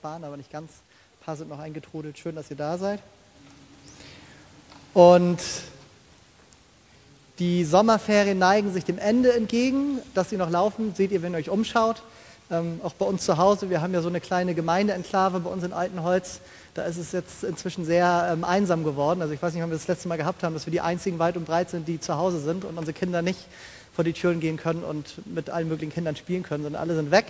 Bahn, aber nicht ganz. Ein paar sind noch eingetrudelt. Schön, dass ihr da seid. Und die Sommerferien neigen sich dem Ende entgegen. Dass sie noch laufen, seht ihr, wenn ihr euch umschaut. Ähm, auch bei uns zu Hause, wir haben ja so eine kleine Gemeindeenklave bei uns in Altenholz. Da ist es jetzt inzwischen sehr ähm, einsam geworden. Also ich weiß nicht, wann wir das letzte Mal gehabt haben, dass wir die einzigen weit und breit sind, die zu Hause sind und unsere Kinder nicht vor die Türen gehen können und mit allen möglichen Kindern spielen können, sondern alle sind weg.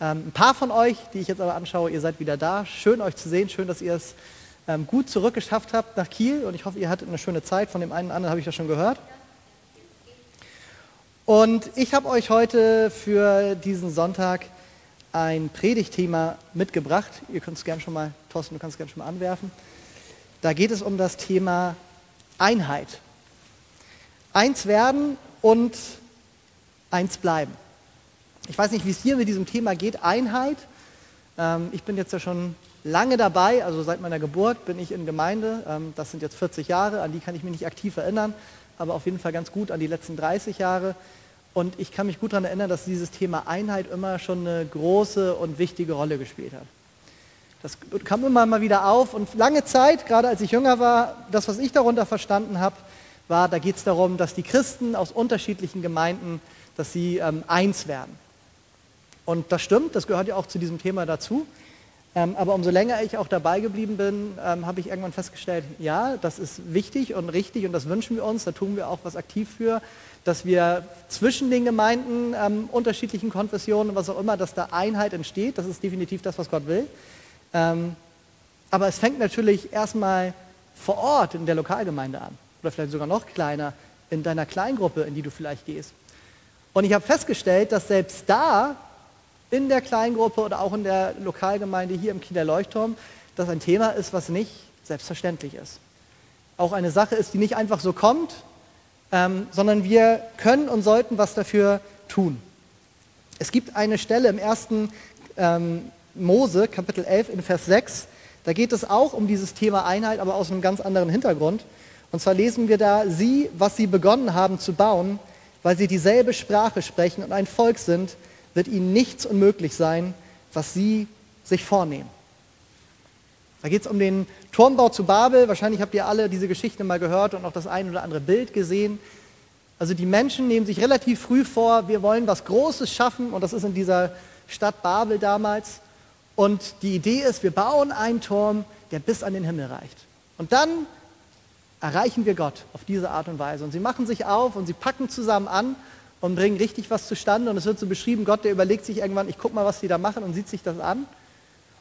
Ähm, ein paar von euch, die ich jetzt aber anschaue, ihr seid wieder da. Schön euch zu sehen, schön, dass ihr es ähm, gut zurückgeschafft habt nach Kiel und ich hoffe, ihr hattet eine schöne Zeit. Von dem einen oder anderen habe ich das schon gehört. Und ich habe euch heute für diesen Sonntag ein Predigtthema mitgebracht. Ihr könnt es gerne schon mal, Thorsten, du kannst es gerne schon mal anwerfen. Da geht es um das Thema Einheit. Eins werden und eins bleiben. Ich weiß nicht, wie es dir mit diesem Thema geht, Einheit. Ähm, ich bin jetzt ja schon lange dabei, also seit meiner Geburt bin ich in Gemeinde. Ähm, das sind jetzt 40 Jahre, an die kann ich mich nicht aktiv erinnern, aber auf jeden Fall ganz gut an die letzten 30 Jahre. Und ich kann mich gut daran erinnern, dass dieses Thema Einheit immer schon eine große und wichtige Rolle gespielt hat. Das kam immer mal wieder auf und lange Zeit, gerade als ich jünger war, das, was ich darunter verstanden habe, war, da geht es darum, dass die Christen aus unterschiedlichen Gemeinden, dass sie ähm, eins werden. Und das stimmt, das gehört ja auch zu diesem Thema dazu. Ähm, aber umso länger ich auch dabei geblieben bin, ähm, habe ich irgendwann festgestellt, ja, das ist wichtig und richtig und das wünschen wir uns, da tun wir auch was aktiv für, dass wir zwischen den Gemeinden, ähm, unterschiedlichen Konfessionen, was auch immer, dass da Einheit entsteht. Das ist definitiv das, was Gott will. Ähm, aber es fängt natürlich erstmal vor Ort in der Lokalgemeinde an oder vielleicht sogar noch kleiner in deiner Kleingruppe, in die du vielleicht gehst. Und ich habe festgestellt, dass selbst da in der Kleingruppe oder auch in der Lokalgemeinde hier im Kieler Leuchtturm, das ein Thema ist, was nicht selbstverständlich ist. Auch eine Sache ist, die nicht einfach so kommt, ähm, sondern wir können und sollten was dafür tun. Es gibt eine Stelle im ersten ähm, Mose, Kapitel 11, in Vers 6, da geht es auch um dieses Thema Einheit, aber aus einem ganz anderen Hintergrund. Und zwar lesen wir da, sie, was sie begonnen haben zu bauen, weil sie dieselbe Sprache sprechen und ein Volk sind, wird ihnen nichts unmöglich sein, was sie sich vornehmen. Da geht es um den Turmbau zu Babel. Wahrscheinlich habt ihr alle diese Geschichte mal gehört und auch das ein oder andere Bild gesehen. Also die Menschen nehmen sich relativ früh vor, wir wollen was Großes schaffen und das ist in dieser Stadt Babel damals. Und die Idee ist, wir bauen einen Turm, der bis an den Himmel reicht. Und dann erreichen wir Gott auf diese Art und Weise. Und sie machen sich auf und sie packen zusammen an und bringen richtig was zustande. Und es wird so beschrieben, Gott, der überlegt sich irgendwann, ich gucke mal, was die da machen und sieht sich das an.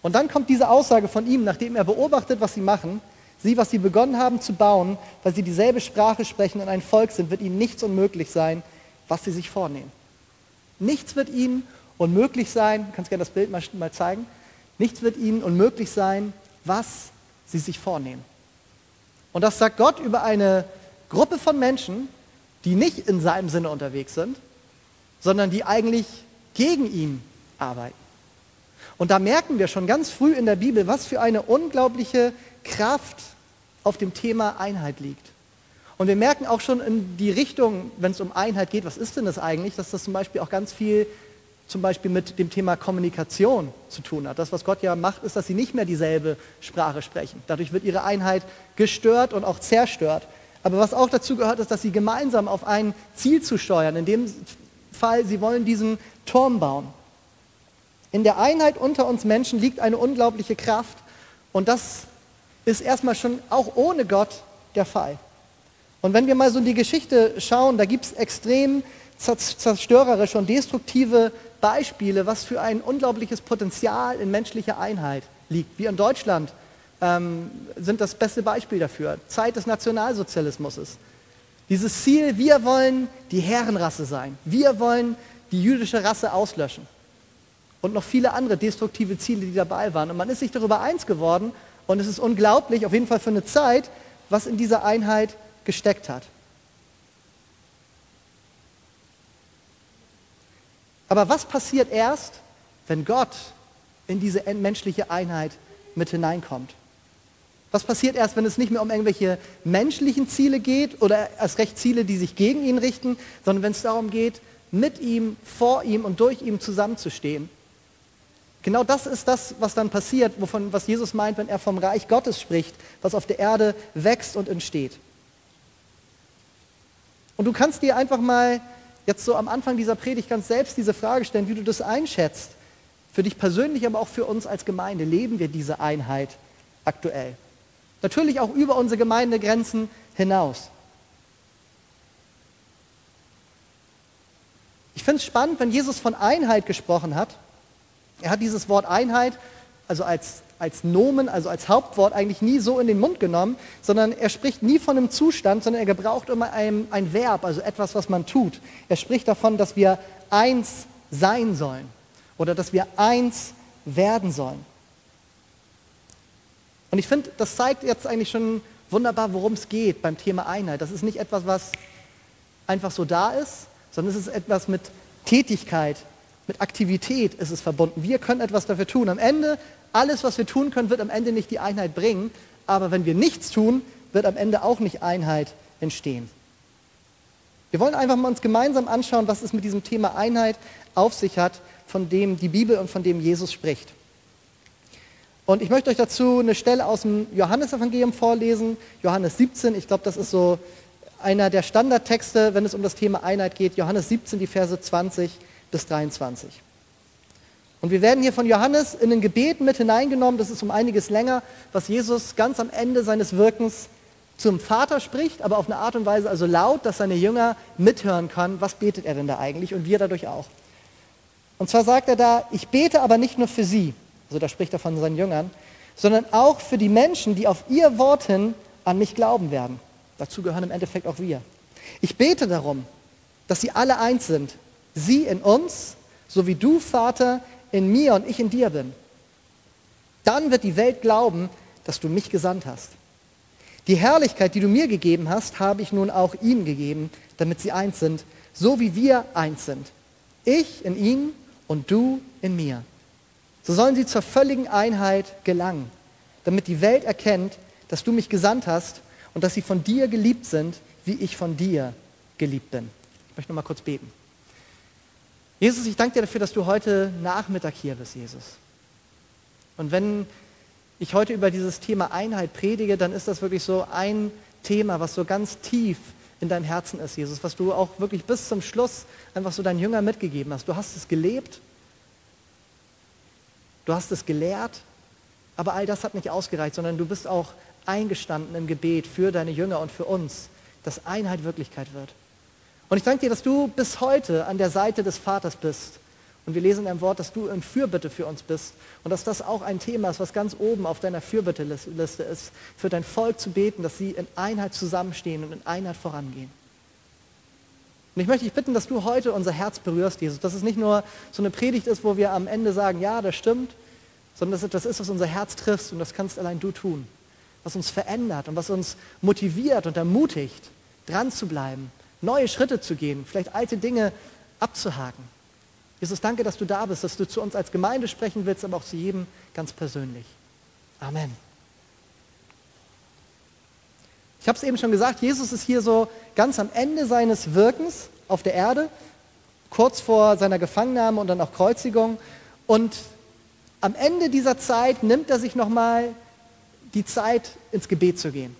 Und dann kommt diese Aussage von ihm, nachdem er beobachtet, was sie machen, sie, was sie begonnen haben zu bauen, weil sie dieselbe Sprache sprechen und ein Volk sind, wird ihnen nichts unmöglich sein, was sie sich vornehmen. Nichts wird ihnen unmöglich sein, kannst gerne das Bild mal, mal zeigen, nichts wird ihnen unmöglich sein, was sie sich vornehmen. Und das sagt Gott über eine Gruppe von Menschen, die nicht in seinem Sinne unterwegs sind, sondern die eigentlich gegen ihn arbeiten. Und da merken wir schon ganz früh in der Bibel, was für eine unglaubliche Kraft auf dem Thema Einheit liegt. Und wir merken auch schon in die Richtung, wenn es um Einheit geht, was ist denn das eigentlich, dass das zum Beispiel auch ganz viel zum Beispiel mit dem Thema Kommunikation zu tun hat. Das, was Gott ja macht, ist, dass sie nicht mehr dieselbe Sprache sprechen. Dadurch wird ihre Einheit gestört und auch zerstört. Aber was auch dazu gehört, ist, dass sie gemeinsam auf ein Ziel zu steuern. In dem Fall, sie wollen diesen Turm bauen. In der Einheit unter uns Menschen liegt eine unglaubliche Kraft und das ist erstmal schon auch ohne Gott der Fall. Und wenn wir mal so in die Geschichte schauen, da gibt es extrem zerstörerische und destruktive Beispiele, was für ein unglaubliches Potenzial in menschlicher Einheit liegt. Wir in Deutschland ähm, sind das beste Beispiel dafür. Zeit des Nationalsozialismus. Dieses Ziel, wir wollen die Herrenrasse sein. Wir wollen die jüdische Rasse auslöschen. Und noch viele andere destruktive Ziele, die dabei waren. Und man ist sich darüber eins geworden. Und es ist unglaublich, auf jeden Fall für eine Zeit, was in dieser Einheit gesteckt hat. Aber was passiert erst, wenn Gott in diese menschliche Einheit mit hineinkommt? Was passiert erst, wenn es nicht mehr um irgendwelche menschlichen Ziele geht oder erst recht Ziele, die sich gegen ihn richten, sondern wenn es darum geht, mit ihm, vor ihm und durch ihn zusammenzustehen? Genau das ist das, was dann passiert, wovon, was Jesus meint, wenn er vom Reich Gottes spricht, was auf der Erde wächst und entsteht. Und du kannst dir einfach mal jetzt so am Anfang dieser Predigt ganz selbst diese Frage stellen, wie du das einschätzt. Für dich persönlich, aber auch für uns als Gemeinde. Leben wir diese Einheit aktuell? Natürlich auch über unsere Gemeindegrenzen hinaus. Ich finde es spannend, wenn Jesus von Einheit gesprochen hat. Er hat dieses Wort Einheit, also als, als Nomen, also als Hauptwort eigentlich nie so in den Mund genommen, sondern er spricht nie von einem Zustand, sondern er gebraucht immer ein, ein Verb, also etwas, was man tut. Er spricht davon, dass wir eins sein sollen oder dass wir eins werden sollen. Und ich finde, das zeigt jetzt eigentlich schon wunderbar, worum es geht beim Thema Einheit. Das ist nicht etwas, was einfach so da ist, sondern es ist etwas mit Tätigkeit, mit Aktivität ist es verbunden. Wir können etwas dafür tun. Am Ende, alles, was wir tun können, wird am Ende nicht die Einheit bringen, aber wenn wir nichts tun, wird am Ende auch nicht Einheit entstehen. Wir wollen einfach mal uns gemeinsam anschauen, was es mit diesem Thema Einheit auf sich hat, von dem die Bibel und von dem Jesus spricht. Und ich möchte euch dazu eine Stelle aus dem Johannesevangelium vorlesen, Johannes 17. Ich glaube, das ist so einer der Standardtexte, wenn es um das Thema Einheit geht, Johannes 17, die Verse 20 bis 23. Und wir werden hier von Johannes in ein Gebet mit hineingenommen, das ist um einiges länger, was Jesus ganz am Ende seines Wirkens zum Vater spricht, aber auf eine Art und Weise also laut, dass seine Jünger mithören können, was betet er denn da eigentlich und wir dadurch auch. Und zwar sagt er da, ich bete aber nicht nur für sie, also da spricht er von seinen Jüngern, sondern auch für die Menschen, die auf ihr Wort hin an mich glauben werden. Dazu gehören im Endeffekt auch wir. Ich bete darum, dass sie alle eins sind. Sie in uns, so wie du, Vater, in mir und ich in dir bin. Dann wird die Welt glauben, dass du mich gesandt hast. Die Herrlichkeit, die du mir gegeben hast, habe ich nun auch ihnen gegeben, damit sie eins sind, so wie wir eins sind. Ich in ihnen und du in mir. So sollen sie zur völligen Einheit gelangen, damit die Welt erkennt, dass du mich gesandt hast und dass sie von dir geliebt sind, wie ich von dir geliebt bin. Ich möchte noch mal kurz beten. Jesus, ich danke dir dafür, dass du heute Nachmittag hier bist, Jesus. Und wenn ich heute über dieses Thema Einheit predige, dann ist das wirklich so ein Thema, was so ganz tief in deinem Herzen ist, Jesus, was du auch wirklich bis zum Schluss einfach so deinen Jüngern mitgegeben hast. Du hast es gelebt, du hast es gelehrt, aber all das hat nicht ausgereicht, sondern du bist auch eingestanden im Gebet für deine Jünger und für uns, dass Einheit Wirklichkeit wird. Und ich danke dir, dass du bis heute an der Seite des Vaters bist. Und wir lesen in deinem Wort, dass du in Fürbitte für uns bist und dass das auch ein Thema ist, was ganz oben auf deiner Fürbitteliste ist, für dein Volk zu beten, dass sie in Einheit zusammenstehen und in Einheit vorangehen. Und ich möchte dich bitten, dass du heute unser Herz berührst, Jesus, dass es nicht nur so eine Predigt ist, wo wir am Ende sagen, ja, das stimmt, sondern dass es etwas ist, was unser Herz trifft und das kannst allein du tun was uns verändert und was uns motiviert und ermutigt, dran zu bleiben, neue Schritte zu gehen, vielleicht alte Dinge abzuhaken. Jesus, danke, dass du da bist, dass du zu uns als Gemeinde sprechen willst, aber auch zu jedem ganz persönlich. Amen. Ich habe es eben schon gesagt, Jesus ist hier so ganz am Ende seines Wirkens auf der Erde, kurz vor seiner Gefangennahme und dann auch Kreuzigung. Und am Ende dieser Zeit nimmt er sich nochmal die Zeit, ins Gebet zu gehen.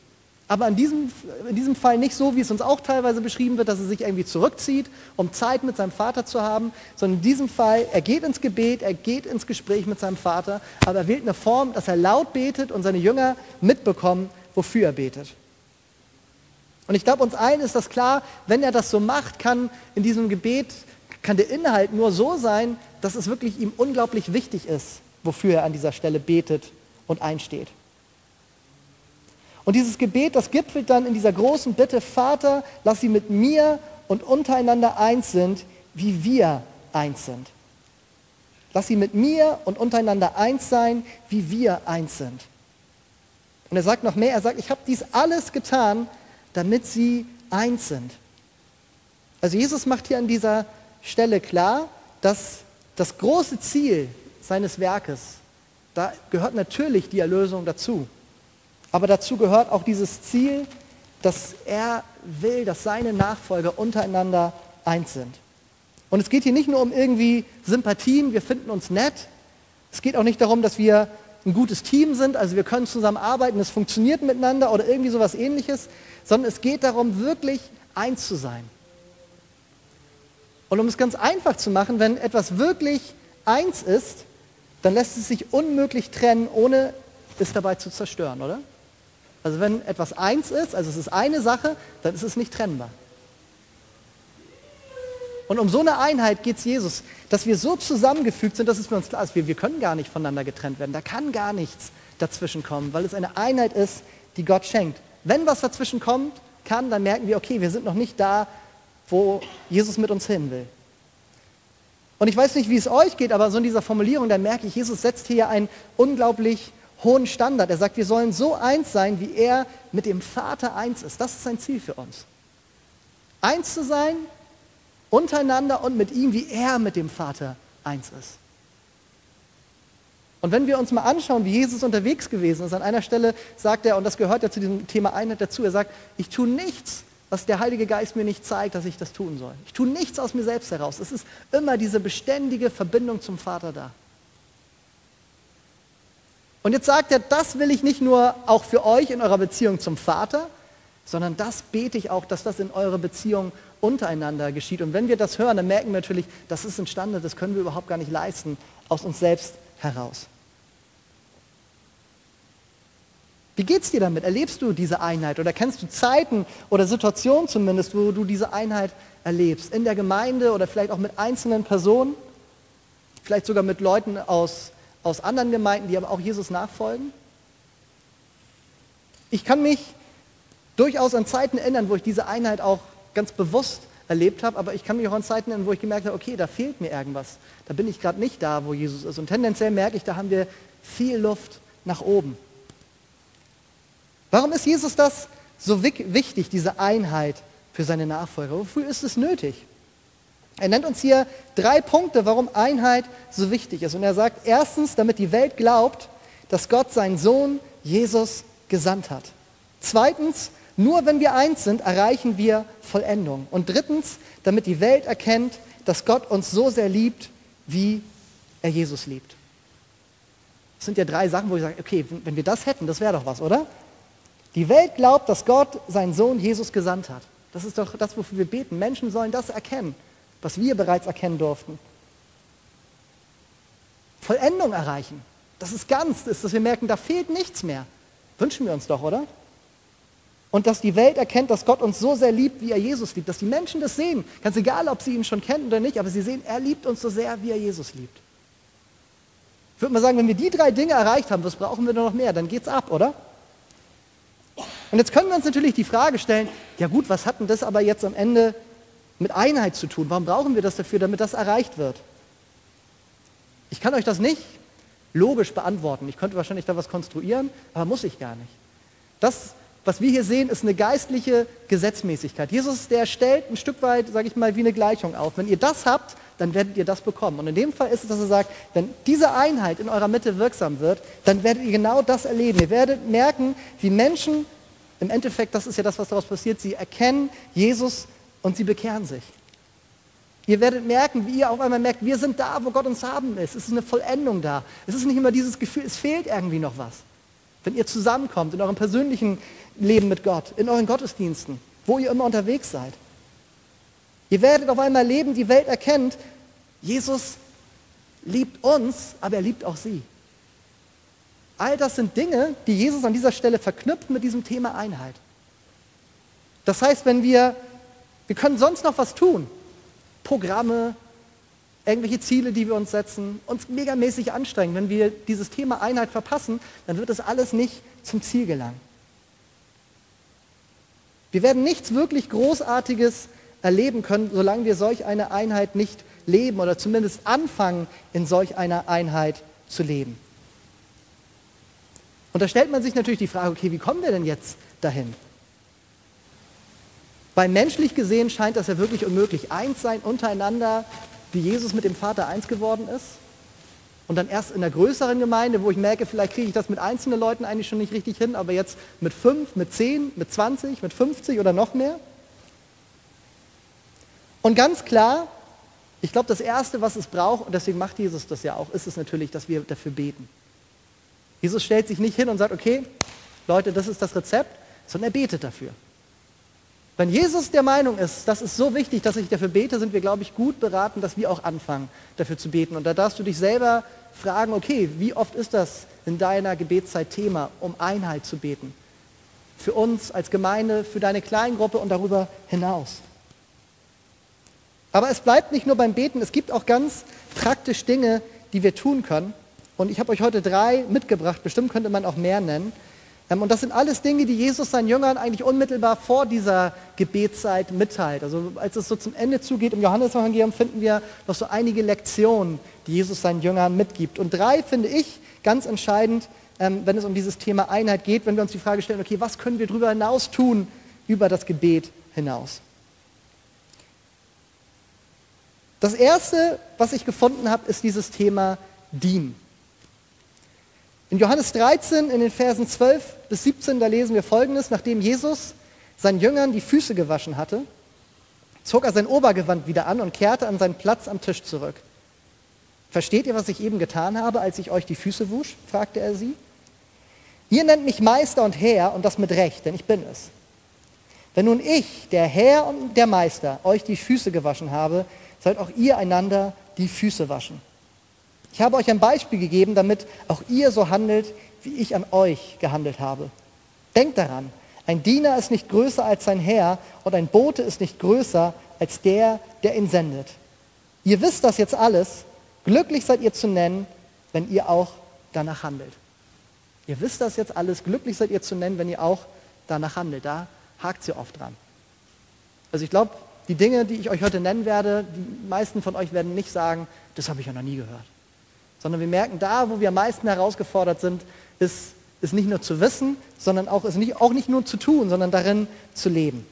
Aber in diesem, in diesem Fall nicht so, wie es uns auch teilweise beschrieben wird, dass er sich irgendwie zurückzieht, um Zeit mit seinem Vater zu haben, sondern in diesem Fall, er geht ins Gebet, er geht ins Gespräch mit seinem Vater, aber er wählt eine Form, dass er laut betet und seine Jünger mitbekommen, wofür er betet. Und ich glaube, uns allen ist das klar, wenn er das so macht, kann in diesem Gebet, kann der Inhalt nur so sein, dass es wirklich ihm unglaublich wichtig ist, wofür er an dieser Stelle betet und einsteht. Und dieses Gebet, das gipfelt dann in dieser großen Bitte, Vater, lass sie mit mir und untereinander eins sind, wie wir eins sind. Lass sie mit mir und untereinander eins sein, wie wir eins sind. Und er sagt noch mehr, er sagt, ich habe dies alles getan, damit sie eins sind. Also Jesus macht hier an dieser Stelle klar, dass das große Ziel seines Werkes, da gehört natürlich die Erlösung dazu. Aber dazu gehört auch dieses Ziel, dass er will, dass seine Nachfolger untereinander eins sind. Und es geht hier nicht nur um irgendwie Sympathien, wir finden uns nett, Es geht auch nicht darum, dass wir ein gutes Team sind, also wir können zusammen arbeiten, es funktioniert miteinander oder irgendwie sowas ähnliches, sondern es geht darum, wirklich eins zu sein. Und um es ganz einfach zu machen, wenn etwas wirklich eins ist, dann lässt es sich unmöglich trennen, ohne es dabei zu zerstören, oder? Also wenn etwas eins ist, also es ist eine Sache, dann ist es nicht trennbar. Und um so eine Einheit geht es Jesus, dass wir so zusammengefügt sind, dass es für uns klar ist, wir, wir können gar nicht voneinander getrennt werden. Da kann gar nichts dazwischen kommen, weil es eine Einheit ist, die Gott schenkt. Wenn was dazwischen kommt, kann, dann merken wir, okay, wir sind noch nicht da, wo Jesus mit uns hin will. Und ich weiß nicht, wie es euch geht, aber so in dieser Formulierung, da merke ich, Jesus setzt hier einen unglaublich hohen Standard. Er sagt, wir sollen so eins sein, wie er mit dem Vater eins ist. Das ist sein Ziel für uns. Eins zu sein untereinander und mit ihm, wie er mit dem Vater eins ist. Und wenn wir uns mal anschauen, wie Jesus unterwegs gewesen ist, an einer Stelle sagt er, und das gehört ja zu diesem Thema Einheit dazu, er sagt, ich tue nichts, was der Heilige Geist mir nicht zeigt, dass ich das tun soll. Ich tue nichts aus mir selbst heraus. Es ist immer diese beständige Verbindung zum Vater da. Und jetzt sagt er, das will ich nicht nur auch für euch in eurer Beziehung zum Vater, sondern das bete ich auch, dass das in eurer Beziehung untereinander geschieht. Und wenn wir das hören, dann merken wir natürlich, das ist ein Standard, das können wir überhaupt gar nicht leisten, aus uns selbst heraus. Wie geht es dir damit? Erlebst du diese Einheit oder kennst du Zeiten oder Situationen zumindest, wo du diese Einheit erlebst? In der Gemeinde oder vielleicht auch mit einzelnen Personen? Vielleicht sogar mit Leuten aus, aus anderen Gemeinden, die aber auch Jesus nachfolgen? Ich kann mich durchaus an Zeiten erinnern, wo ich diese Einheit auch ganz bewusst erlebt habe, aber ich kann mich auch an Zeiten erinnern, wo ich gemerkt habe, okay, da fehlt mir irgendwas. Da bin ich gerade nicht da, wo Jesus ist. Und tendenziell merke ich, da haben wir viel Luft nach oben. Warum ist Jesus das so wichtig, diese Einheit für seine Nachfolger? Wofür ist es nötig? Er nennt uns hier drei Punkte, warum Einheit so wichtig ist. Und er sagt, erstens, damit die Welt glaubt, dass Gott seinen Sohn Jesus gesandt hat. Zweitens, nur wenn wir eins sind, erreichen wir Vollendung. Und drittens, damit die Welt erkennt, dass Gott uns so sehr liebt, wie er Jesus liebt. Das sind ja drei Sachen, wo ich sage, okay, wenn wir das hätten, das wäre doch was, oder? Die Welt glaubt, dass Gott seinen Sohn Jesus gesandt hat. Das ist doch das, wofür wir beten. Menschen sollen das erkennen, was wir bereits erkennen durften. Vollendung erreichen. Das ist ganz, das ist, dass wir merken, da fehlt nichts mehr. Wünschen wir uns doch, oder? Und dass die Welt erkennt, dass Gott uns so sehr liebt, wie er Jesus liebt. Dass die Menschen das sehen. Ganz egal, ob sie ihn schon kennen oder nicht, aber sie sehen, er liebt uns so sehr, wie er Jesus liebt. Ich würde mal sagen, wenn wir die drei Dinge erreicht haben, was brauchen wir noch mehr? Dann geht's ab, oder? Und jetzt können wir uns natürlich die Frage stellen, ja gut, was hat denn das aber jetzt am Ende mit Einheit zu tun? Warum brauchen wir das dafür, damit das erreicht wird? Ich kann euch das nicht logisch beantworten. Ich könnte wahrscheinlich da was konstruieren, aber muss ich gar nicht. Das, was wir hier sehen, ist eine geistliche Gesetzmäßigkeit. Jesus, der stellt ein Stück weit, sage ich mal, wie eine Gleichung auf. Wenn ihr das habt, dann werdet ihr das bekommen. Und in dem Fall ist es, dass er sagt, wenn diese Einheit in eurer Mitte wirksam wird, dann werdet ihr genau das erleben. Ihr werdet merken, wie Menschen im Endeffekt, das ist ja das, was daraus passiert, sie erkennen Jesus und sie bekehren sich. Ihr werdet merken, wie ihr auf einmal merkt, wir sind da, wo Gott uns haben will. Es ist eine Vollendung da. Es ist nicht immer dieses Gefühl, es fehlt irgendwie noch was. Wenn ihr zusammenkommt in eurem persönlichen Leben mit Gott, in euren Gottesdiensten, wo ihr immer unterwegs seid. Ihr werdet auf einmal leben, die Welt erkennt, Jesus liebt uns, aber er liebt auch sie. All das sind Dinge, die Jesus an dieser Stelle verknüpft mit diesem Thema Einheit. Das heißt, wenn wir, wir können sonst noch was tun, Programme, irgendwelche Ziele, die wir uns setzen, uns megamäßig anstrengen. Wenn wir dieses Thema Einheit verpassen, dann wird das alles nicht zum Ziel gelangen. Wir werden nichts wirklich Großartiges erleben können, solange wir solch eine Einheit nicht leben oder zumindest anfangen, in solch einer Einheit zu leben. Und da stellt man sich natürlich die Frage, okay, wie kommen wir denn jetzt dahin? Weil menschlich gesehen scheint das ja wirklich unmöglich. Eins sein untereinander, wie Jesus mit dem Vater eins geworden ist. Und dann erst in der größeren Gemeinde, wo ich merke, vielleicht kriege ich das mit einzelnen Leuten eigentlich schon nicht richtig hin, aber jetzt mit fünf, mit zehn, mit 20, mit 50 oder noch mehr. Und ganz klar, Ich glaube, das Erste, was es braucht, und deswegen macht Jesus das ja auch, ist es natürlich, dass wir dafür beten. Jesus stellt sich nicht hin und sagt, okay, Leute, das ist das Rezept, sondern er betet dafür. Wenn Jesus der Meinung ist, das ist so wichtig, dass ich dafür bete, sind wir, glaube ich, gut beraten, dass wir auch anfangen, dafür zu beten. Und da darfst du dich selber fragen, okay, wie oft ist das in deiner Gebetszeit Thema, um Einheit zu beten? Für uns als Gemeinde, für deine Kleingruppe und darüber hinaus. Aber es bleibt nicht nur beim Beten, es gibt auch ganz praktisch Dinge, die wir tun können. Und ich habe euch heute drei mitgebracht, bestimmt könnte man auch mehr nennen. Ähm, und das sind alles Dinge, die Jesus seinen Jüngern eigentlich unmittelbar vor dieser Gebetszeit mitteilt. Also als es so zum Ende zugeht im Johannesevangelium finden wir noch so einige Lektionen, die Jesus seinen Jüngern mitgibt. Und drei finde ich ganz entscheidend, ähm, wenn es um dieses Thema Einheit geht, wenn wir uns die Frage stellen, okay, was können wir darüber hinaus tun, über das Gebet hinaus? Das Erste, was ich gefunden habe, ist dieses Thema Dienen. In Johannes 13, in den Versen 12 bis 17, da lesen wir Folgendes. Nachdem Jesus seinen Jüngern die Füße gewaschen hatte, zog er sein Obergewand wieder an und kehrte an seinen Platz am Tisch zurück. Versteht ihr, was ich eben getan habe, als ich euch die Füße wusch? fragte er sie. Ihr nennt mich Meister und Herr und das mit Recht, denn ich bin es. Wenn nun ich, der Herr und der Meister, euch die Füße gewaschen habe, sollt auch ihr einander die Füße waschen. Ich habe euch ein Beispiel gegeben, damit auch ihr so handelt, wie ich an euch gehandelt habe. Denkt daran, ein Diener ist nicht größer als sein Herr und ein Bote ist nicht größer als der, der ihn sendet. Ihr wisst das jetzt alles. Glücklich seid ihr zu nennen, wenn ihr auch danach handelt. Ihr wisst das jetzt alles. Glücklich seid ihr zu nennen, wenn ihr auch danach handelt. Da hakt sie oft dran. Also ich glaube, die Dinge, die ich euch heute nennen werde, die meisten von euch werden nicht sagen, das habe ich ja noch nie gehört sondern wir merken, da, wo wir am meisten herausgefordert sind, ist, ist nicht nur zu wissen, sondern auch, ist nicht, auch nicht nur zu tun, sondern darin zu leben.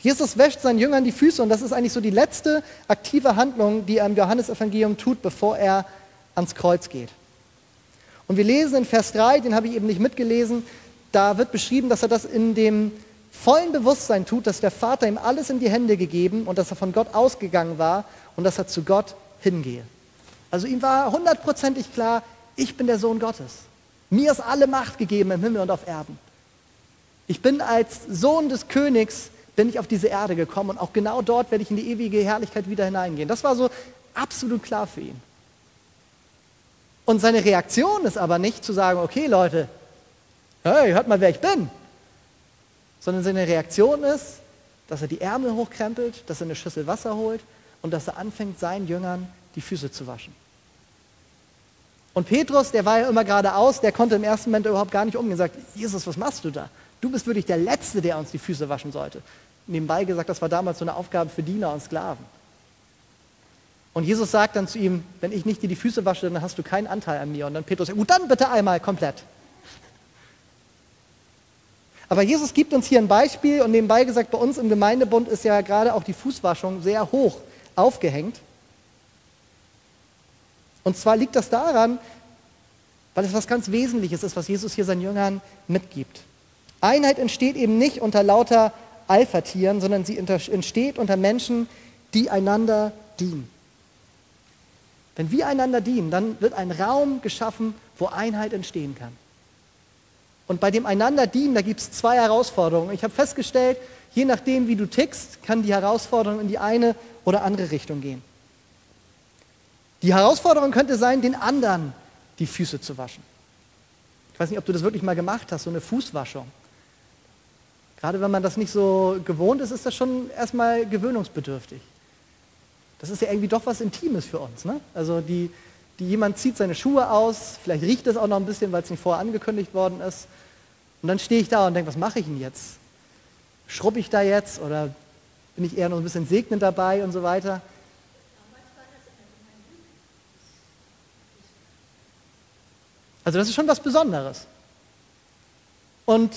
Jesus wäscht seinen Jüngern die Füße und das ist eigentlich so die letzte aktive Handlung, die er im Johannesevangelium tut, bevor er ans Kreuz geht. Und wir lesen in Vers 3, den habe ich eben nicht mitgelesen, da wird beschrieben, dass er das in dem vollen Bewusstsein tut, dass der Vater ihm alles in die Hände gegeben und dass er von Gott ausgegangen war und dass er zu Gott hingehe. Also ihm war hundertprozentig klar, ich bin der Sohn Gottes. Mir ist alle Macht gegeben im Himmel und auf Erden. Ich bin als Sohn des Königs, bin ich auf diese Erde gekommen und auch genau dort werde ich in die ewige Herrlichkeit wieder hineingehen. Das war so absolut klar für ihn. Und seine Reaktion ist aber nicht zu sagen, okay Leute, hey, hört mal, wer ich bin. Sondern seine Reaktion ist, dass er die Ärmel hochkrempelt, dass er eine Schüssel Wasser holt und dass er anfängt, seinen Jüngern die Füße zu waschen. Und Petrus, der war ja immer geradeaus, der konnte im ersten Moment überhaupt gar nicht umgehen. Sagt, Jesus, was machst du da? Du bist wirklich der Letzte, der uns die Füße waschen sollte. Nebenbei gesagt, das war damals so eine Aufgabe für Diener und Sklaven. Und Jesus sagt dann zu ihm, wenn ich nicht dir die Füße wasche, dann hast du keinen Anteil an mir. Und dann Petrus gut, dann bitte einmal komplett. Aber Jesus gibt uns hier ein Beispiel und nebenbei gesagt, bei uns im Gemeindebund ist ja gerade auch die Fußwaschung sehr hoch aufgehängt. Und zwar liegt das daran, weil es was ganz Wesentliches ist, was Jesus hier seinen Jüngern mitgibt. Einheit entsteht eben nicht unter lauter Alpha-Tieren, sondern sie entsteht unter Menschen, die einander dienen. Wenn wir einander dienen, dann wird ein Raum geschaffen, wo Einheit entstehen kann. Und bei dem einander dienen, da gibt es zwei Herausforderungen. Ich habe festgestellt, je nachdem, wie du tickst, kann die Herausforderung in die eine oder andere Richtung gehen. Die Herausforderung könnte sein, den anderen die Füße zu waschen. Ich weiß nicht, ob du das wirklich mal gemacht hast, so eine Fußwaschung. Gerade wenn man das nicht so gewohnt ist, ist das schon erstmal gewöhnungsbedürftig. Das ist ja irgendwie doch was Intimes für uns. Ne? Also die, die, jemand zieht seine Schuhe aus, vielleicht riecht es auch noch ein bisschen, weil es nicht vorher angekündigt worden ist. Und dann stehe ich da und denke, was mache ich denn jetzt? Schrubbe ich da jetzt oder bin ich eher noch ein bisschen segnend dabei und so weiter? Also das ist schon was Besonderes. Und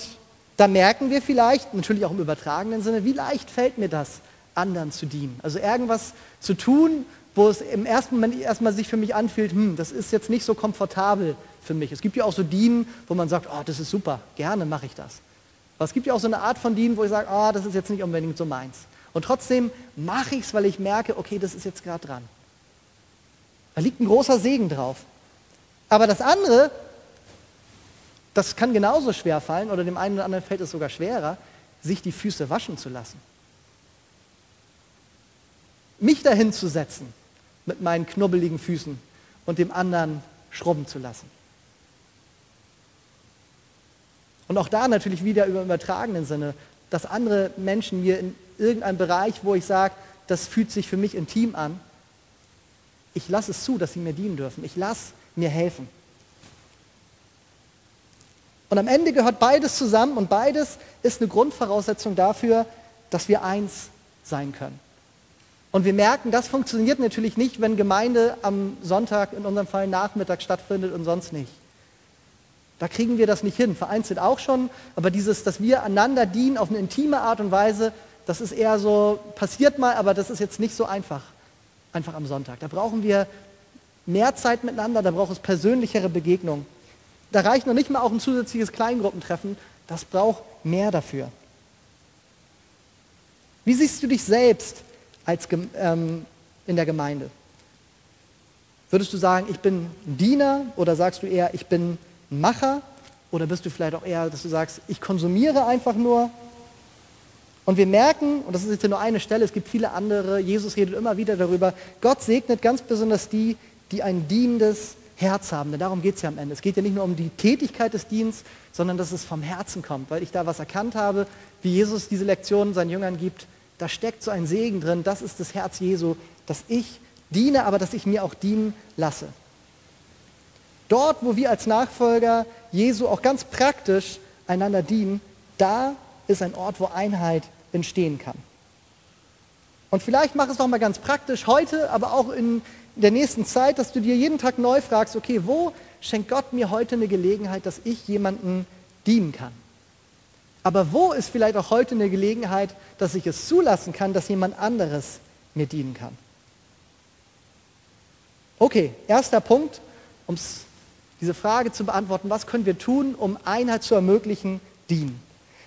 da merken wir vielleicht, natürlich auch im übertragenen Sinne, wie leicht fällt mir das, anderen zu dienen. Also irgendwas zu tun, wo es im ersten Moment erstmal sich für mich anfühlt, hm, das ist jetzt nicht so komfortabel für mich. Es gibt ja auch so Dienen, wo man sagt, oh, das ist super, gerne mache ich das. Aber es gibt ja auch so eine Art von Dienen, wo ich sage, oh, das ist jetzt nicht unbedingt so meins. Und trotzdem mache ich es, weil ich merke, okay, das ist jetzt gerade dran. Da liegt ein großer Segen drauf. Aber das andere, das kann genauso schwer fallen oder dem einen oder anderen fällt es sogar schwerer, sich die Füße waschen zu lassen. Mich dahin zu setzen mit meinen knubbeligen Füßen und dem anderen schrubben zu lassen. Und auch da natürlich wieder im übertragenen Sinne, dass andere Menschen mir in irgendeinem Bereich, wo ich sage, das fühlt sich für mich intim an, ich lasse es zu, dass sie mir dienen dürfen. Ich lasse mir helfen. Und am Ende gehört beides zusammen und beides ist eine Grundvoraussetzung dafür, dass wir eins sein können. Und wir merken, das funktioniert natürlich nicht, wenn Gemeinde am Sonntag, in unserem Fall Nachmittag stattfindet und sonst nicht. Da kriegen wir das nicht hin. Vereinzelt auch schon, aber dieses, dass wir einander dienen auf eine intime Art und Weise, das ist eher so, passiert mal, aber das ist jetzt nicht so einfach, einfach am Sonntag. Da brauchen wir mehr Zeit miteinander, da braucht es persönlichere Begegnungen. Da reicht noch nicht mal auch ein zusätzliches Kleingruppentreffen, das braucht mehr dafür. Wie siehst du dich selbst als, ähm, in der Gemeinde? Würdest du sagen, ich bin Diener oder sagst du eher, ich bin Macher? Oder bist du vielleicht auch eher, dass du sagst, ich konsumiere einfach nur? Und wir merken, und das ist jetzt nur eine Stelle, es gibt viele andere, Jesus redet immer wieder darüber, Gott segnet ganz besonders die, die ein dienendes Herz haben. Denn darum geht es ja am Ende. Es geht ja nicht nur um die Tätigkeit des Dienstes, sondern dass es vom Herzen kommt, weil ich da was erkannt habe, wie Jesus diese Lektionen seinen Jüngern gibt. Da steckt so ein Segen drin, das ist das Herz Jesu, dass ich diene, aber dass ich mir auch dienen lasse. Dort, wo wir als Nachfolger Jesu auch ganz praktisch einander dienen, da ist ein Ort, wo Einheit entstehen kann. Und vielleicht mach es doch mal ganz praktisch heute, aber auch in der nächsten Zeit, dass du dir jeden Tag neu fragst, okay, wo schenkt Gott mir heute eine Gelegenheit, dass ich jemanden dienen kann? Aber wo ist vielleicht auch heute eine Gelegenheit, dass ich es zulassen kann, dass jemand anderes mir dienen kann? Okay, erster Punkt, um diese Frage zu beantworten, was können wir tun, um Einheit zu ermöglichen, dienen.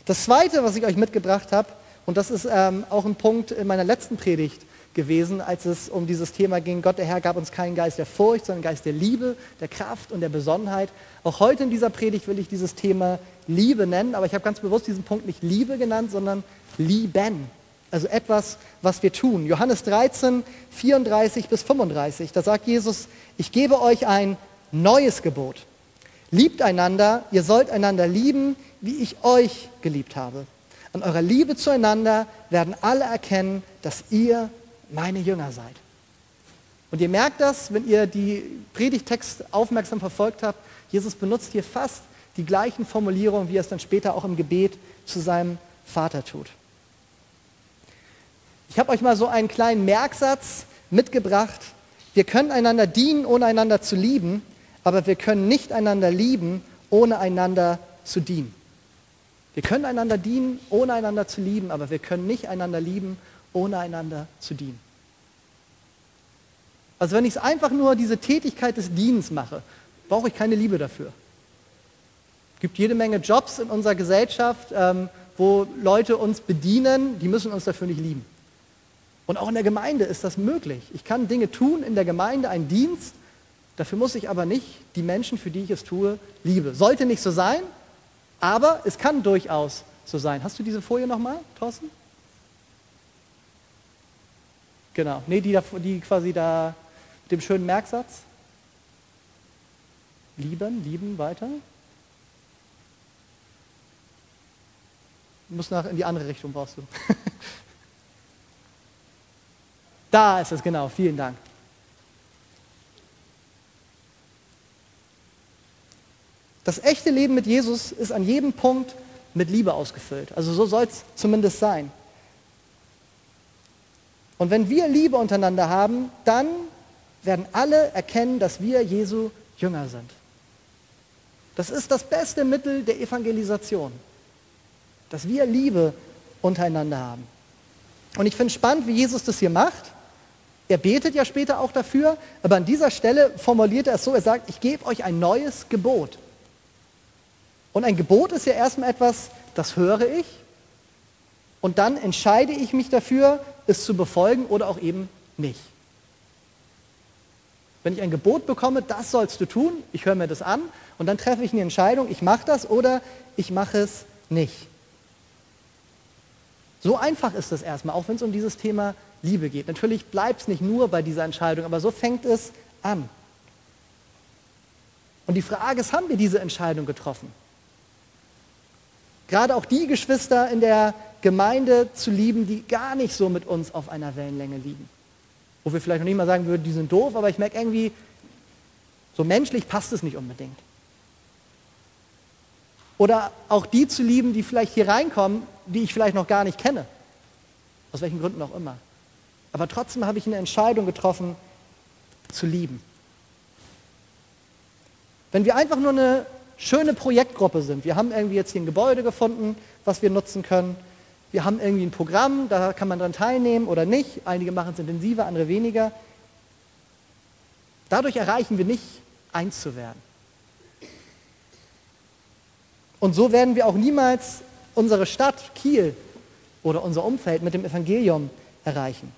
Das Zweite, was ich euch mitgebracht habe, und das ist ähm, auch ein Punkt in meiner letzten Predigt gewesen, als es um dieses Thema ging, Gott der Herr gab uns keinen Geist der Furcht, sondern Geist der Liebe, der Kraft und der Besonnenheit. Auch heute in dieser Predigt will ich dieses Thema Liebe nennen, aber ich habe ganz bewusst diesen Punkt nicht Liebe genannt, sondern Lieben. Also etwas, was wir tun. Johannes 13, 34 bis 35, da sagt Jesus, ich gebe euch ein neues Gebot. Liebt einander, ihr sollt einander lieben, wie ich euch geliebt habe. An eurer Liebe zueinander werden alle erkennen, dass ihr meine Jünger seid. Und ihr merkt das, wenn ihr die Predigtext aufmerksam verfolgt habt. Jesus benutzt hier fast die gleichen Formulierungen, wie er es dann später auch im Gebet zu seinem Vater tut. Ich habe euch mal so einen kleinen Merksatz mitgebracht. Wir können einander dienen, ohne einander zu lieben, aber wir können nicht einander lieben, ohne einander zu dienen. Wir können einander dienen, ohne einander zu lieben, aber wir können nicht einander lieben, ohne einander zu dienen. Also wenn ich einfach nur diese Tätigkeit des Dienens mache, brauche ich keine Liebe dafür. Es gibt jede Menge Jobs in unserer Gesellschaft, ähm, wo Leute uns bedienen, die müssen uns dafür nicht lieben. Und auch in der Gemeinde ist das möglich. Ich kann Dinge tun in der Gemeinde, einen Dienst, dafür muss ich aber nicht die Menschen, für die ich es tue, liebe. Sollte nicht so sein, aber es kann durchaus so sein. Hast du diese Folie nochmal, Thorsten? Genau. Nee, die, da, die quasi da mit dem schönen Merksatz. Lieben, lieben, weiter. Du musst nach in die andere Richtung brauchst du. da ist es genau, vielen Dank. Das echte Leben mit Jesus ist an jedem Punkt mit Liebe ausgefüllt. Also so soll es zumindest sein. Und wenn wir Liebe untereinander haben, dann werden alle erkennen, dass wir Jesu Jünger sind. Das ist das beste Mittel der Evangelisation, dass wir Liebe untereinander haben. Und ich finde spannend, wie Jesus das hier macht. Er betet ja später auch dafür, aber an dieser Stelle formuliert er es so, er sagt, ich gebe euch ein neues Gebot. Und ein Gebot ist ja erstmal etwas, das höre ich, Und dann entscheide ich mich dafür, es zu befolgen oder auch eben nicht. Wenn ich ein Gebot bekomme, das sollst du tun, ich höre mir das an und dann treffe ich eine Entscheidung, ich mache das oder ich mache es nicht. So einfach ist es erstmal, auch wenn es um dieses Thema Liebe geht. Natürlich bleibt es nicht nur bei dieser Entscheidung, aber so fängt es an. Und die Frage ist, haben wir diese Entscheidung getroffen? Gerade auch die Geschwister in der Gemeinde zu lieben, die gar nicht so mit uns auf einer Wellenlänge liegen. Wo wir vielleicht noch nicht mal sagen würden, die sind doof, aber ich merke irgendwie, so menschlich passt es nicht unbedingt. Oder auch die zu lieben, die vielleicht hier reinkommen, die ich vielleicht noch gar nicht kenne. Aus welchen Gründen auch immer. Aber trotzdem habe ich eine Entscheidung getroffen, zu lieben. Wenn wir einfach nur eine schöne Projektgruppe sind, wir haben irgendwie jetzt hier ein Gebäude gefunden, was wir nutzen können, wir haben irgendwie ein Programm, da kann man dran teilnehmen oder nicht, einige machen es intensiver, andere weniger. Dadurch erreichen wir nicht, eins zu werden. Und so werden wir auch niemals unsere Stadt Kiel oder unser Umfeld mit dem Evangelium erreichen.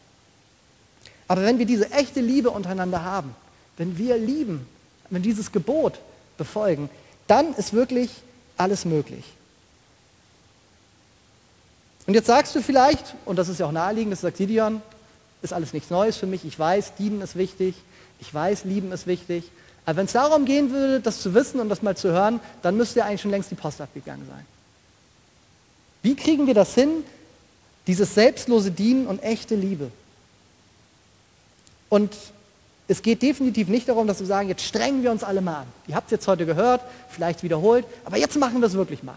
Aber wenn wir diese echte Liebe untereinander haben, wenn wir lieben, wenn dieses Gebot befolgen, dann ist wirklich alles möglich. Und jetzt sagst du vielleicht, und das ist ja auch naheliegend, das sagt Gideon, ist alles nichts Neues für mich, ich weiß, dienen ist wichtig, ich weiß, lieben ist wichtig, aber wenn es darum gehen würde, das zu wissen und das mal zu hören, dann müsste ja eigentlich schon längst die Post abgegangen sein. Wie kriegen wir das hin, dieses selbstlose Dienen und echte Liebe? Und es geht definitiv nicht darum, dass wir sagen, jetzt strengen wir uns alle mal an. Ihr habt es jetzt heute gehört, vielleicht wiederholt, aber jetzt machen wir es wirklich mal.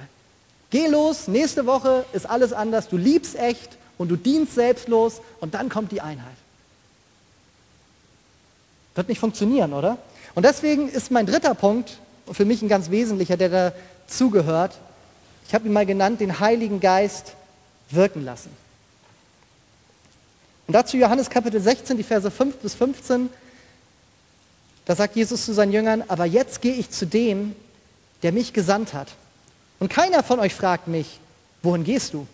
Geh los, nächste Woche ist alles anders, du liebst echt und du dienst selbstlos und dann kommt die Einheit. Wird nicht funktionieren, oder? Und deswegen ist mein dritter Punkt für mich ein ganz wesentlicher, der dazugehört. Ich habe ihn mal genannt, den Heiligen Geist wirken lassen. Und dazu Johannes Kapitel 16, die Verse 5 bis 15. Da sagt Jesus zu seinen Jüngern, aber jetzt gehe ich zu dem, der mich gesandt hat. Und keiner von euch fragt mich, wohin gehst du?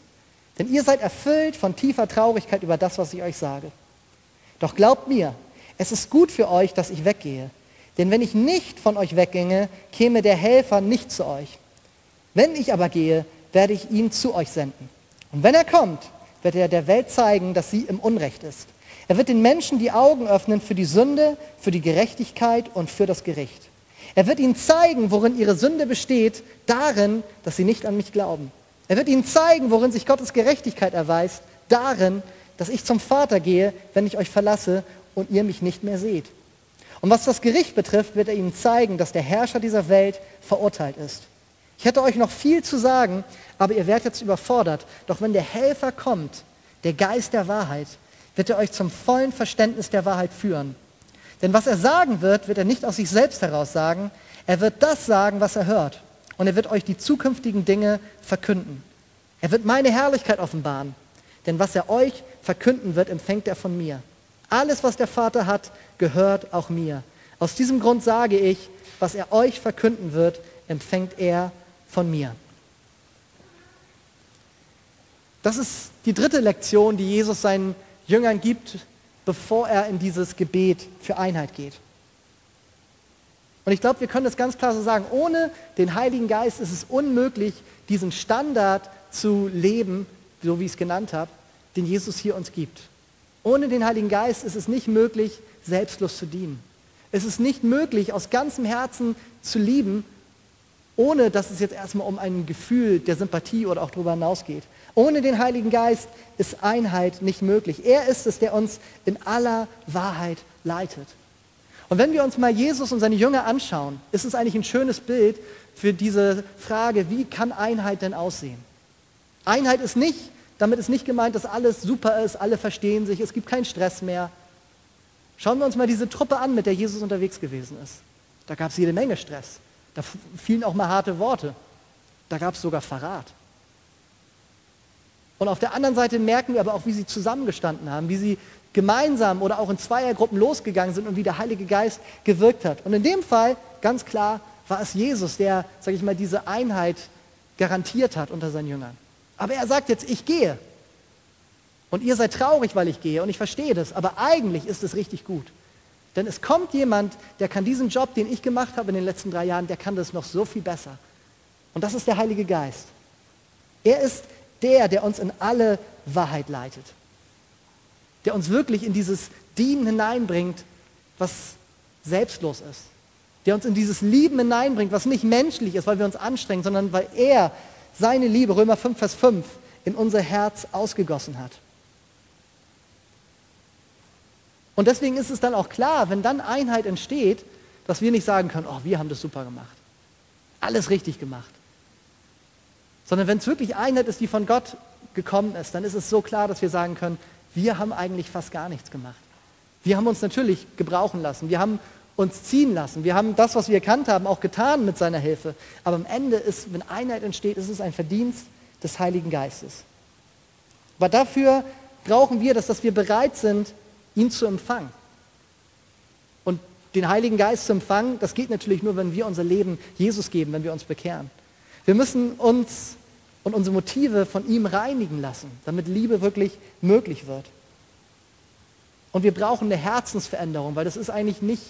Denn ihr seid erfüllt von tiefer Traurigkeit über das, was ich euch sage. Doch glaubt mir, es ist gut für euch, dass ich weggehe. Denn wenn ich nicht von euch wegginge, käme der Helfer nicht zu euch. Wenn ich aber gehe, werde ich ihn zu euch senden. Und wenn er kommt, wird er der Welt zeigen, dass sie im Unrecht ist. Er wird den Menschen die Augen öffnen für die Sünde, für die Gerechtigkeit und für das Gericht. Er wird ihnen zeigen, worin ihre Sünde besteht, darin, dass sie nicht an mich glauben. Er wird ihnen zeigen, worin sich Gottes Gerechtigkeit erweist, darin, dass ich zum Vater gehe, wenn ich euch verlasse und ihr mich nicht mehr seht. Und was das Gericht betrifft, wird er ihnen zeigen, dass der Herrscher dieser Welt verurteilt ist. Ich hätte euch noch viel zu sagen, aber ihr werdet jetzt überfordert. Doch wenn der Helfer kommt, der Geist der Wahrheit, wird er euch zum vollen Verständnis der Wahrheit führen. Denn was er sagen wird, wird er nicht aus sich selbst heraus sagen. Er wird das sagen, was er hört. Und er wird euch die zukünftigen Dinge verkünden. Er wird meine Herrlichkeit offenbaren. Denn was er euch verkünden wird, empfängt er von mir. Alles, was der Vater hat, gehört auch mir. Aus diesem Grund sage ich, was er euch verkünden wird, empfängt er von mir. Das ist die dritte Lektion, die Jesus seinen Jüngern gibt, bevor er in dieses Gebet für Einheit geht. Und ich glaube, wir können das ganz klar so sagen, ohne den Heiligen Geist ist es unmöglich, diesen Standard zu leben, so wie ich es genannt habe, den Jesus hier uns gibt. Ohne den Heiligen Geist ist es nicht möglich, selbstlos zu dienen. Es ist nicht möglich, aus ganzem Herzen zu lieben, ohne dass es jetzt erstmal um ein Gefühl der Sympathie oder auch darüber hinausgeht. Ohne den Heiligen Geist ist Einheit nicht möglich. Er ist es, der uns in aller Wahrheit leitet. Und wenn wir uns mal Jesus und seine Jünger anschauen, ist es eigentlich ein schönes Bild für diese Frage, wie kann Einheit denn aussehen? Einheit ist nicht, damit ist nicht gemeint, dass alles super ist, alle verstehen sich, es gibt keinen Stress mehr. Schauen wir uns mal diese Truppe an, mit der Jesus unterwegs gewesen ist. Da gab es jede Menge Stress. Da fielen auch mal harte Worte. Da gab es sogar Verrat. Und auf der anderen Seite merken wir aber auch, wie sie zusammengestanden haben, wie sie gemeinsam oder auch in Zweiergruppen losgegangen sind und wie der Heilige Geist gewirkt hat. Und in dem Fall, ganz klar, war es Jesus, der, sage ich mal, diese Einheit garantiert hat unter seinen Jüngern. Aber er sagt jetzt, ich gehe. Und ihr seid traurig, weil ich gehe und ich verstehe das, aber eigentlich ist es richtig gut. Denn es kommt jemand, der kann diesen Job, den ich gemacht habe in den letzten drei Jahren, der kann das noch so viel besser. Und das ist der Heilige Geist. Er ist der, der uns in alle Wahrheit leitet. Der uns wirklich in dieses Dienen hineinbringt, was selbstlos ist. Der uns in dieses Lieben hineinbringt, was nicht menschlich ist, weil wir uns anstrengen, sondern weil er seine Liebe, Römer 5, Vers 5, in unser Herz ausgegossen hat. Und deswegen ist es dann auch klar, wenn dann Einheit entsteht, dass wir nicht sagen können, oh, wir haben das super gemacht. Alles richtig gemacht. Sondern wenn es wirklich Einheit ist, die von Gott gekommen ist, dann ist es so klar, dass wir sagen können, wir haben eigentlich fast gar nichts gemacht. Wir haben uns natürlich gebrauchen lassen. Wir haben uns ziehen lassen. Wir haben das, was wir erkannt haben, auch getan mit seiner Hilfe. Aber am Ende ist, wenn Einheit entsteht, ist es ein Verdienst des Heiligen Geistes. Aber dafür brauchen wir das, dass wir bereit sind, ihn zu empfangen. Und den Heiligen Geist zu empfangen, das geht natürlich nur, wenn wir unser Leben Jesus geben, wenn wir uns bekehren. Wir müssen uns und unsere Motive von ihm reinigen lassen, damit Liebe wirklich möglich wird. Und wir brauchen eine Herzensveränderung, weil das ist eigentlich nicht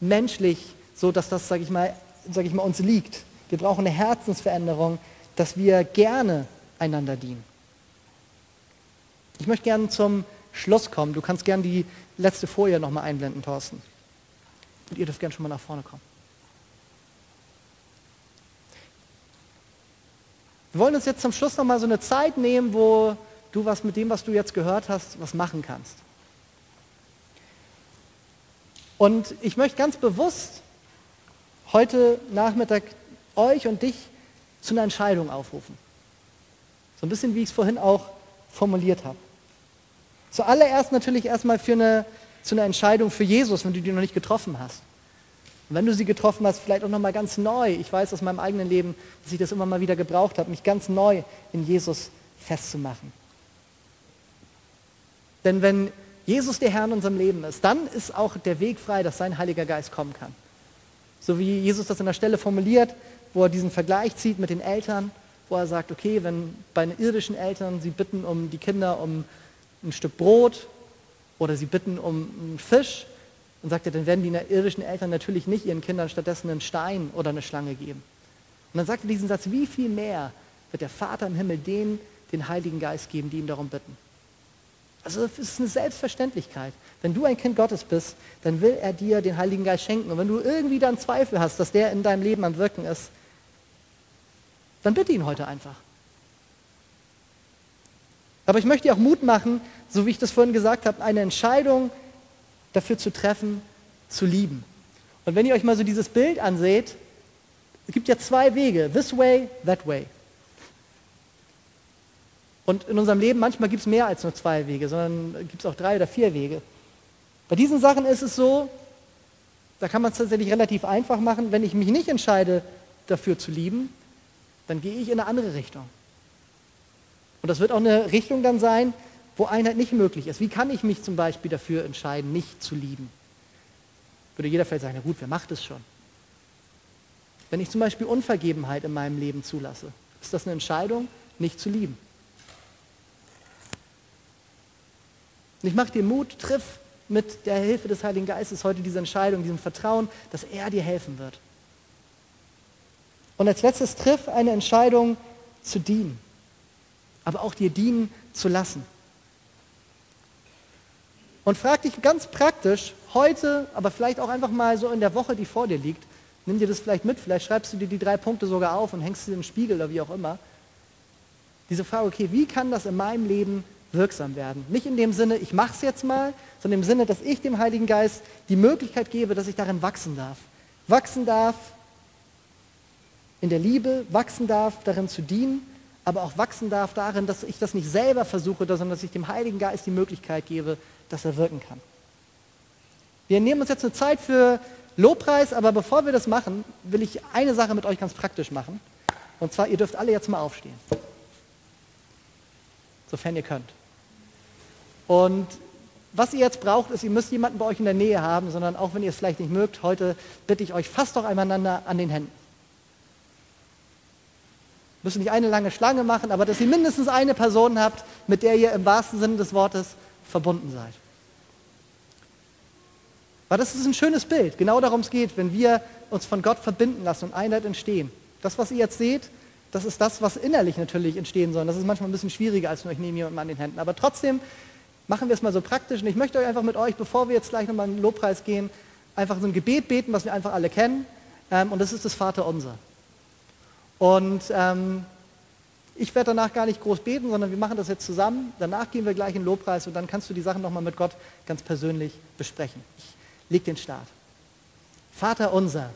menschlich so, dass das, sage ich, mal, sag ich mal, uns liegt. Wir brauchen eine Herzensveränderung, dass wir gerne einander dienen. Ich möchte gerne zum Schluss kommen. Du kannst gerne die letzte Folie nochmal einblenden, Thorsten. Und ihr dürft gerne schon mal nach vorne kommen. Wir wollen uns jetzt zum Schluss nochmal so eine Zeit nehmen, wo du was mit dem, was du jetzt gehört hast, was machen kannst. Und ich möchte ganz bewusst heute Nachmittag euch und dich zu einer Entscheidung aufrufen. So ein bisschen, wie ich es vorhin auch formuliert habe. Zuallererst natürlich erstmal für eine, zu einer Entscheidung für Jesus, wenn du die noch nicht getroffen hast. Und wenn du sie getroffen hast, vielleicht auch nochmal ganz neu. Ich weiß aus meinem eigenen Leben, dass ich das immer mal wieder gebraucht habe, mich ganz neu in Jesus festzumachen. Denn wenn Jesus der Herr in unserem Leben ist, dann ist auch der Weg frei, dass sein Heiliger Geist kommen kann. So wie Jesus das an der Stelle formuliert, wo er diesen Vergleich zieht mit den Eltern, wo er sagt, okay, wenn bei den irdischen Eltern sie bitten um die Kinder um ein Stück Brot oder sie bitten um einen Fisch, dann sagt er, dann werden die irdischen Eltern natürlich nicht ihren Kindern stattdessen einen Stein oder eine Schlange geben. Und dann sagt er diesen Satz, wie viel mehr wird der Vater im Himmel denen den Heiligen Geist geben, die ihn darum bitten. Also es ist eine Selbstverständlichkeit. Wenn du ein Kind Gottes bist, dann will er dir den Heiligen Geist schenken. Und wenn du irgendwie dann Zweifel hast, dass der in deinem Leben am Wirken ist, dann bitte ihn heute einfach. Aber ich möchte dir auch Mut machen, so wie ich das vorhin gesagt habe, eine Entscheidung dafür zu treffen, zu lieben. Und wenn ihr euch mal so dieses Bild anseht, es gibt ja zwei Wege, this way, that way. Und in unserem Leben manchmal gibt es mehr als nur zwei Wege, sondern gibt es auch drei oder vier Wege. Bei diesen Sachen ist es so, da kann man es tatsächlich relativ einfach machen. Wenn ich mich nicht entscheide, dafür zu lieben, dann gehe ich in eine andere Richtung. Und das wird auch eine Richtung dann sein, wo Einheit nicht möglich ist. Wie kann ich mich zum Beispiel dafür entscheiden, nicht zu lieben? Würde jeder vielleicht sagen, na gut, wer macht es schon? Wenn ich zum Beispiel Unvergebenheit in meinem Leben zulasse, ist das eine Entscheidung, nicht zu lieben. Und ich mache dir Mut, triff mit der Hilfe des Heiligen Geistes heute diese Entscheidung, diesem Vertrauen, dass er dir helfen wird. Und als letztes triff eine Entscheidung zu dienen, aber auch dir dienen zu lassen. Und frag dich ganz praktisch heute, aber vielleicht auch einfach mal so in der Woche, die vor dir liegt, nimm dir das vielleicht mit, vielleicht schreibst du dir die drei Punkte sogar auf und hängst sie im Spiegel oder wie auch immer. Diese Frage, okay, wie kann das in meinem Leben wirksam werden. Nicht in dem Sinne, ich mache es jetzt mal, sondern im Sinne, dass ich dem Heiligen Geist die Möglichkeit gebe, dass ich darin wachsen darf. Wachsen darf in der Liebe, wachsen darf darin zu dienen, aber auch wachsen darf darin, dass ich das nicht selber versuche, sondern dass ich dem Heiligen Geist die Möglichkeit gebe, dass er wirken kann. Wir nehmen uns jetzt eine Zeit für Lobpreis, aber bevor wir das machen, will ich eine Sache mit euch ganz praktisch machen. Und zwar, ihr dürft alle jetzt mal aufstehen. Sofern ihr könnt. Und was ihr jetzt braucht, ist, ihr müsst jemanden bei euch in der Nähe haben, sondern auch wenn ihr es vielleicht nicht mögt, heute bitte ich euch, fasst doch einander an den Händen. Müsst nicht eine lange Schlange machen, aber dass ihr mindestens eine Person habt, mit der ihr im wahrsten Sinne des Wortes verbunden seid. Weil das ist ein schönes Bild. Genau darum es geht, wenn wir uns von Gott verbinden lassen und Einheit entstehen. Das, was ihr jetzt seht, das ist das, was innerlich natürlich entstehen soll. Das ist manchmal ein bisschen schwieriger als nur ich nehme jemanden an den Händen. Aber trotzdem machen wir es mal so praktisch. Und ich möchte euch einfach mit euch, bevor wir jetzt gleich nochmal in den Lobpreis gehen, einfach so ein Gebet beten, was wir einfach alle kennen. Ähm, und das ist das Vaterunser. Und ähm, ich werde danach gar nicht groß beten, sondern wir machen das jetzt zusammen. Danach gehen wir gleich in Lobpreis und dann kannst du die Sachen nochmal mit Gott ganz persönlich besprechen. Ich leg den Start. Vater unser